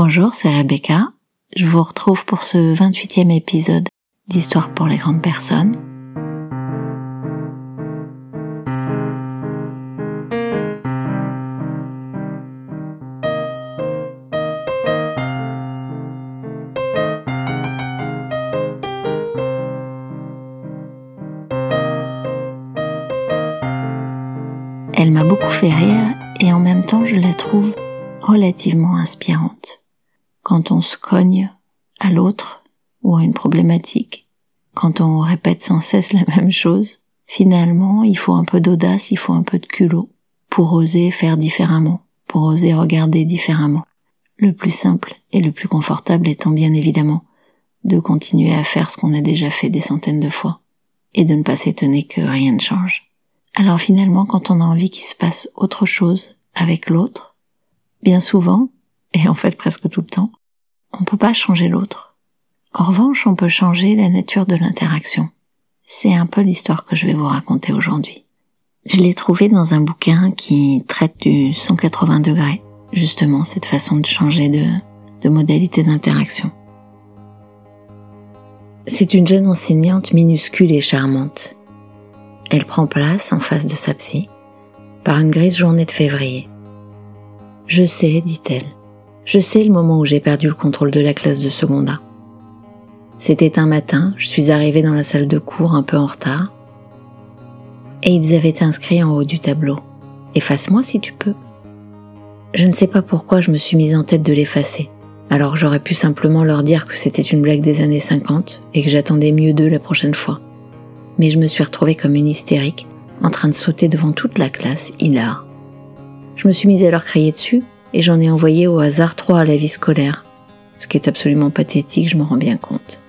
Bonjour, c'est Rebecca. Je vous retrouve pour ce 28e épisode d'Histoire pour les grandes personnes. Elle m'a beaucoup fait rire et en même temps je la trouve relativement inspirante. Quand on se cogne à l'autre ou à une problématique, quand on répète sans cesse la même chose, finalement il faut un peu d'audace, il faut un peu de culot pour oser faire différemment, pour oser regarder différemment. Le plus simple et le plus confortable étant bien évidemment de continuer à faire ce qu'on a déjà fait des centaines de fois et de ne pas s'étonner que rien ne change. Alors finalement, quand on a envie qu'il se passe autre chose avec l'autre, bien souvent, et en fait presque tout le temps, on peut pas changer l'autre. En revanche, on peut changer la nature de l'interaction. C'est un peu l'histoire que je vais vous raconter aujourd'hui. Je l'ai trouvé dans un bouquin qui traite du 180 degrés, justement cette façon de changer de, de modalité d'interaction. C'est une jeune enseignante minuscule et charmante elle prend place en face de sa psy, par une grise journée de février. Je sais, dit-elle, je sais le moment où j'ai perdu le contrôle de la classe de seconda. C'était un matin, je suis arrivée dans la salle de cours un peu en retard, et ils avaient inscrit en haut du tableau Efface-moi si tu peux. Je ne sais pas pourquoi je me suis mise en tête de l'effacer, alors j'aurais pu simplement leur dire que c'était une blague des années 50 et que j'attendais mieux d'eux la prochaine fois mais je me suis retrouvée comme une hystérique, en train de sauter devant toute la classe, hilar. Je me suis mise à leur crier dessus, et j'en ai envoyé au hasard trois à la vie scolaire. Ce qui est absolument pathétique, je m'en rends bien compte.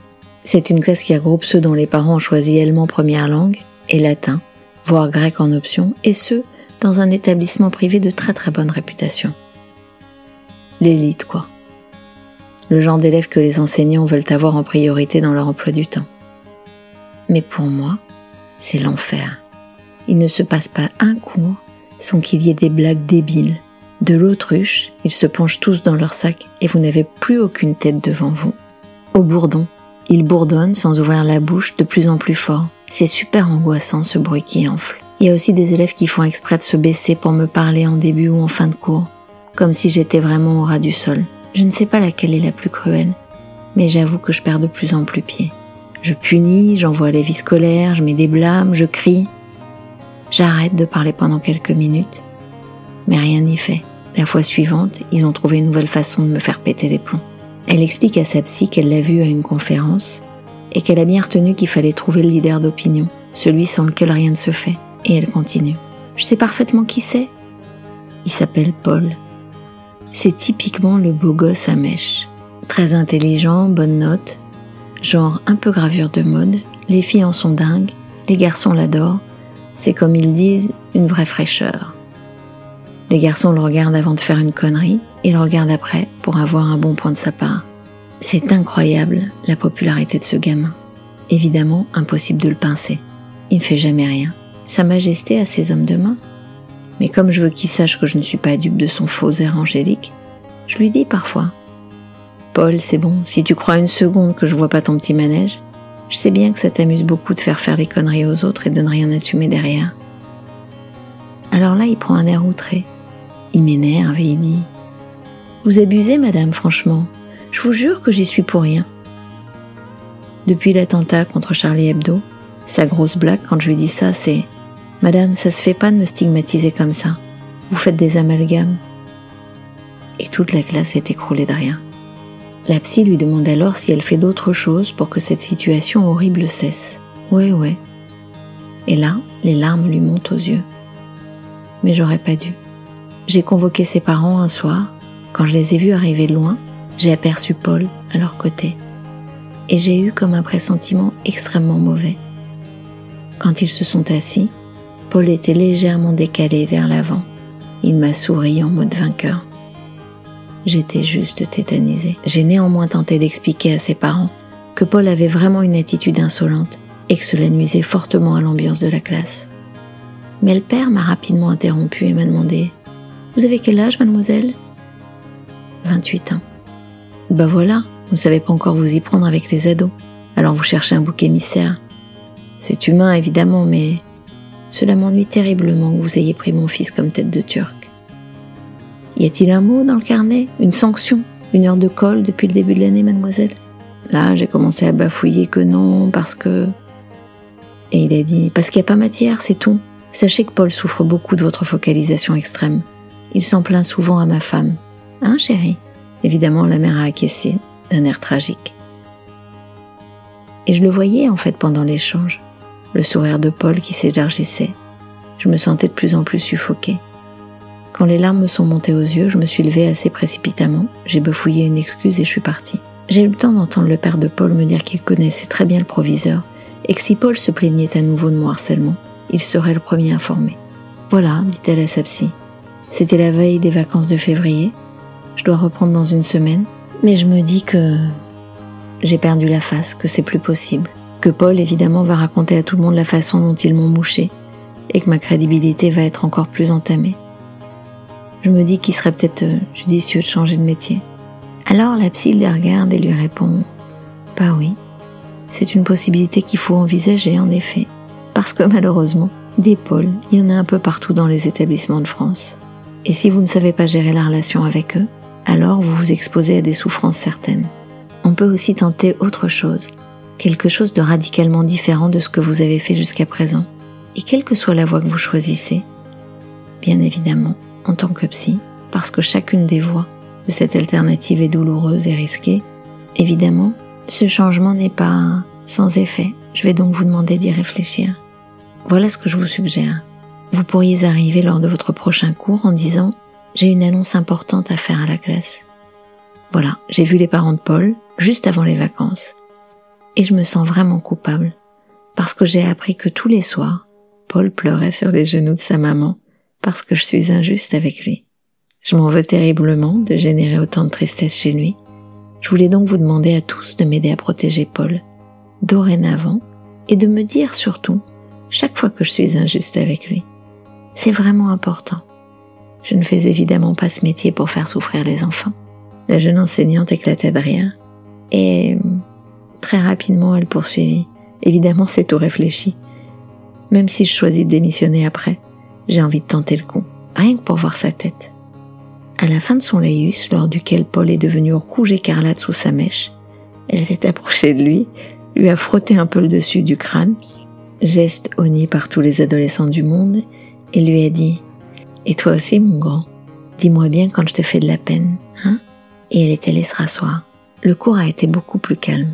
C'est une classe qui regroupe ceux dont les parents ont choisi allemand première langue, et latin, voire grec en option, et ce, dans un établissement privé de très très bonne réputation. L'élite, quoi. Le genre d'élèves que les enseignants veulent avoir en priorité dans leur emploi du temps. Mais pour moi, c'est l'enfer. Il ne se passe pas un cours sans qu'il y ait des blagues débiles. De l'autruche, ils se penchent tous dans leur sac et vous n'avez plus aucune tête devant vous. Au bourdon, ils bourdonnent sans ouvrir la bouche de plus en plus fort. C'est super angoissant ce bruit qui enfle. Il y a aussi des élèves qui font exprès de se baisser pour me parler en début ou en fin de cours, comme si j'étais vraiment au ras du sol. Je ne sais pas laquelle est la plus cruelle, mais j'avoue que je perds de plus en plus pied. Je punis, j'envoie les vies scolaires, je mets des blâmes, je crie. J'arrête de parler pendant quelques minutes, mais rien n'y fait. La fois suivante, ils ont trouvé une nouvelle façon de me faire péter les plombs. Elle explique à sa psy qu'elle l'a vu à une conférence et qu'elle a bien retenu qu'il fallait trouver le leader d'opinion, celui sans lequel rien ne se fait. Et elle continue. Je sais parfaitement qui c'est. Il s'appelle Paul. C'est typiquement le beau gosse à mèche. Très intelligent, bonne note, genre un peu gravure de mode, les filles en sont dingues, les garçons l'adorent, c'est comme ils disent une vraie fraîcheur. Les garçons le regardent avant de faire une connerie et le regardent après pour avoir un bon point de sa part. C'est incroyable la popularité de ce gamin. Évidemment, impossible de le pincer. Il ne fait jamais rien. Sa Majesté a ses hommes de main. Mais comme je veux qu'il sache que je ne suis pas dupe de son faux air angélique, je lui dis parfois Paul, c'est bon, si tu crois une seconde que je vois pas ton petit manège, je sais bien que ça t'amuse beaucoup de faire faire les conneries aux autres et de ne rien assumer derrière. Alors là, il prend un air outré. Il m'énerve et il dit Vous abusez, madame, franchement. Je vous jure que j'y suis pour rien. Depuis l'attentat contre Charlie Hebdo, sa grosse blague quand je lui dis ça, c'est Madame, ça se fait pas de me stigmatiser comme ça. Vous faites des amalgames. Et toute la classe est écroulée de rien. La psy lui demande alors si elle fait d'autres choses pour que cette situation horrible cesse. Ouais, ouais. Et là, les larmes lui montent aux yeux. Mais j'aurais pas dû. J'ai convoqué ses parents un soir. Quand je les ai vus arriver loin, j'ai aperçu Paul à leur côté. Et j'ai eu comme un pressentiment extrêmement mauvais. Quand ils se sont assis, Paul était légèrement décalé vers l'avant. Il m'a souri en mode vainqueur. J'étais juste tétanisée. J'ai néanmoins tenté d'expliquer à ses parents que Paul avait vraiment une attitude insolente et que cela nuisait fortement à l'ambiance de la classe. Mais le père m'a rapidement interrompu et m'a demandé Vous avez quel âge, mademoiselle? 28 ans. Bah voilà, vous ne savez pas encore vous y prendre avec les ados. Alors vous cherchez un bouc émissaire. C'est humain évidemment, mais cela m'ennuie terriblement que vous ayez pris mon fils comme tête de turc. Y a-t-il un mot dans le carnet? Une sanction? Une heure de colle depuis le début de l'année, mademoiselle? Là, j'ai commencé à bafouiller que non, parce que... Et il a dit, parce qu'il n'y a pas matière, c'est tout. Sachez que Paul souffre beaucoup de votre focalisation extrême. Il s'en plaint souvent à ma femme. Hein, chérie? Évidemment, la mère a acquiescé, d'un air tragique. Et je le voyais en fait pendant l'échange, le sourire de Paul qui s'élargissait. Je me sentais de plus en plus suffoquée. Quand les larmes me sont montées aux yeux, je me suis levée assez précipitamment, j'ai bafouillé une excuse et je suis partie. J'ai eu le temps d'entendre le père de Paul me dire qu'il connaissait très bien le proviseur et que si Paul se plaignait à nouveau de mon harcèlement, il serait le premier informé. Voilà, dit-elle à sa psy. C'était la veille des vacances de février. Je dois reprendre dans une semaine, mais je me dis que j'ai perdu la face, que c'est plus possible, que Paul évidemment va raconter à tout le monde la façon dont ils m'ont mouché, et que ma crédibilité va être encore plus entamée. Je me dis qu'il serait peut-être euh, judicieux de changer de métier. Alors la psy le regarde et lui répond Bah oui, c'est une possibilité qu'il faut envisager en effet, parce que malheureusement, des pôles, il y en a un peu partout dans les établissements de France. Et si vous ne savez pas gérer la relation avec eux, alors vous vous exposez à des souffrances certaines. On peut aussi tenter autre chose, quelque chose de radicalement différent de ce que vous avez fait jusqu'à présent. Et quelle que soit la voie que vous choisissez, bien évidemment, en tant que psy, parce que chacune des voies de cette alternative est douloureuse et risquée, évidemment, ce changement n'est pas sans effet. Je vais donc vous demander d'y réfléchir. Voilà ce que je vous suggère. Vous pourriez arriver lors de votre prochain cours en disant j'ai une annonce importante à faire à la classe. Voilà, j'ai vu les parents de Paul juste avant les vacances. Et je me sens vraiment coupable parce que j'ai appris que tous les soirs, Paul pleurait sur les genoux de sa maman parce que je suis injuste avec lui. Je m'en veux terriblement de générer autant de tristesse chez lui. Je voulais donc vous demander à tous de m'aider à protéger Paul, dorénavant, et de me dire surtout, chaque fois que je suis injuste avec lui. C'est vraiment important. Je ne fais évidemment pas ce métier pour faire souffrir les enfants. La jeune enseignante éclatait de rire. Et très rapidement, elle poursuivit. Évidemment, c'est tout réfléchi. Même si je choisis de démissionner après, j'ai envie de tenter le coup, rien que pour voir sa tête. À la fin de son laïus, lors duquel Paul est devenu rouge écarlate sous sa mèche, elle s'est approchée de lui, lui a frotté un peu le dessus du crâne, geste honni par tous les adolescents du monde, et lui a dit Et toi aussi, mon grand, dis-moi bien quand je te fais de la peine, hein? Et elle est allée se rasseoir. Le cours a été beaucoup plus calme.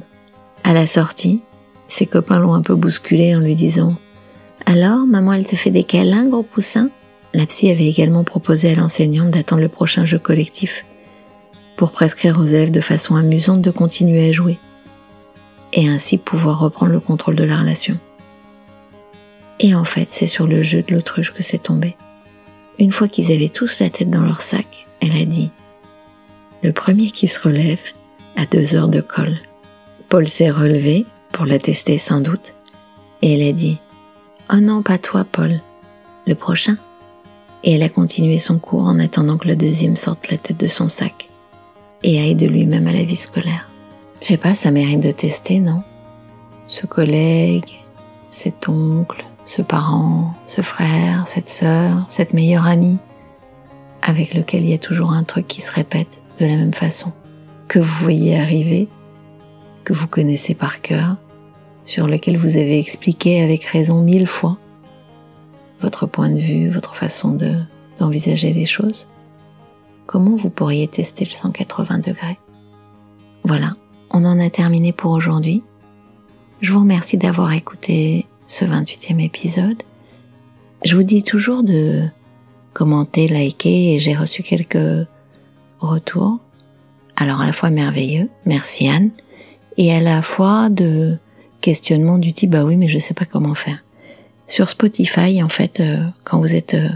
À la sortie, ses copains l'ont un peu bousculé en lui disant Alors, maman, elle te fait des câlins, gros poussin? La psy avait également proposé à l'enseignante d'attendre le prochain jeu collectif pour prescrire aux élèves de façon amusante de continuer à jouer et ainsi pouvoir reprendre le contrôle de la relation. Et en fait, c'est sur le jeu de l'autruche que c'est tombé. Une fois qu'ils avaient tous la tête dans leur sac, elle a dit Le premier qui se relève a deux heures de colle. Paul s'est relevé, pour la tester sans doute, et elle a dit Oh non, pas toi, Paul. Le prochain? Et elle a continué son cours en attendant que la deuxième sorte la tête de son sac et aille de lui-même à la vie scolaire. Je sais pas, ça mérite de tester, non? Ce collègue, cet oncle, ce parent, ce frère, cette sœur, cette meilleure amie, avec lequel il y a toujours un truc qui se répète de la même façon, que vous voyez arriver, que vous connaissez par cœur, sur lequel vous avez expliqué avec raison mille fois, votre point de vue, votre façon de, d'envisager les choses, comment vous pourriez tester le 180 degrés? Voilà, on en a terminé pour aujourd'hui. Je vous remercie d'avoir écouté ce 28e épisode. Je vous dis toujours de commenter, liker et j'ai reçu quelques retours. Alors à la fois merveilleux, merci Anne, et à la fois de questionnements du type bah oui mais je sais pas comment faire. Sur Spotify, en fait, euh, quand vous êtes euh,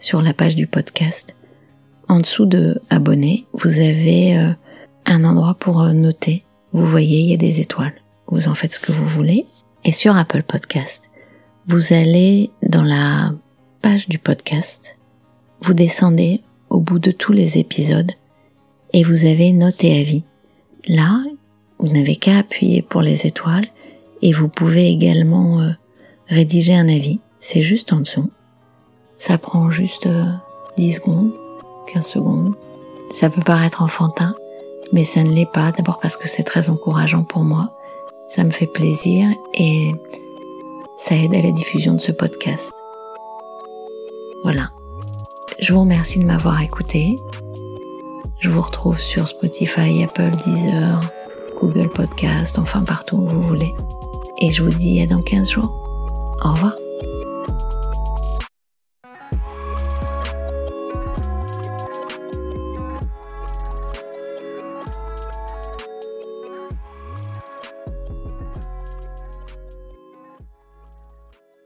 sur la page du podcast, en dessous de abonner, vous avez euh, un endroit pour noter. Vous voyez, il y a des étoiles. Vous en faites ce que vous voulez. Et sur Apple Podcast, vous allez dans la page du podcast, vous descendez au bout de tous les épisodes et vous avez noté à vie. là, vous n'avez qu'à appuyer pour les étoiles et vous pouvez également euh, rédiger un avis. C'est juste en dessous. Ça prend juste 10 euh, secondes, 15 secondes. Ça peut paraître enfantin, mais ça ne l'est pas. D'abord parce que c'est très encourageant pour moi. Ça me fait plaisir et ça aide à la diffusion de ce podcast. Voilà. Je vous remercie de m'avoir écouté. Je vous retrouve sur Spotify, Apple, Deezer, Google Podcast, enfin partout où vous voulez. Et je vous dis à dans 15 jours. Au revoir.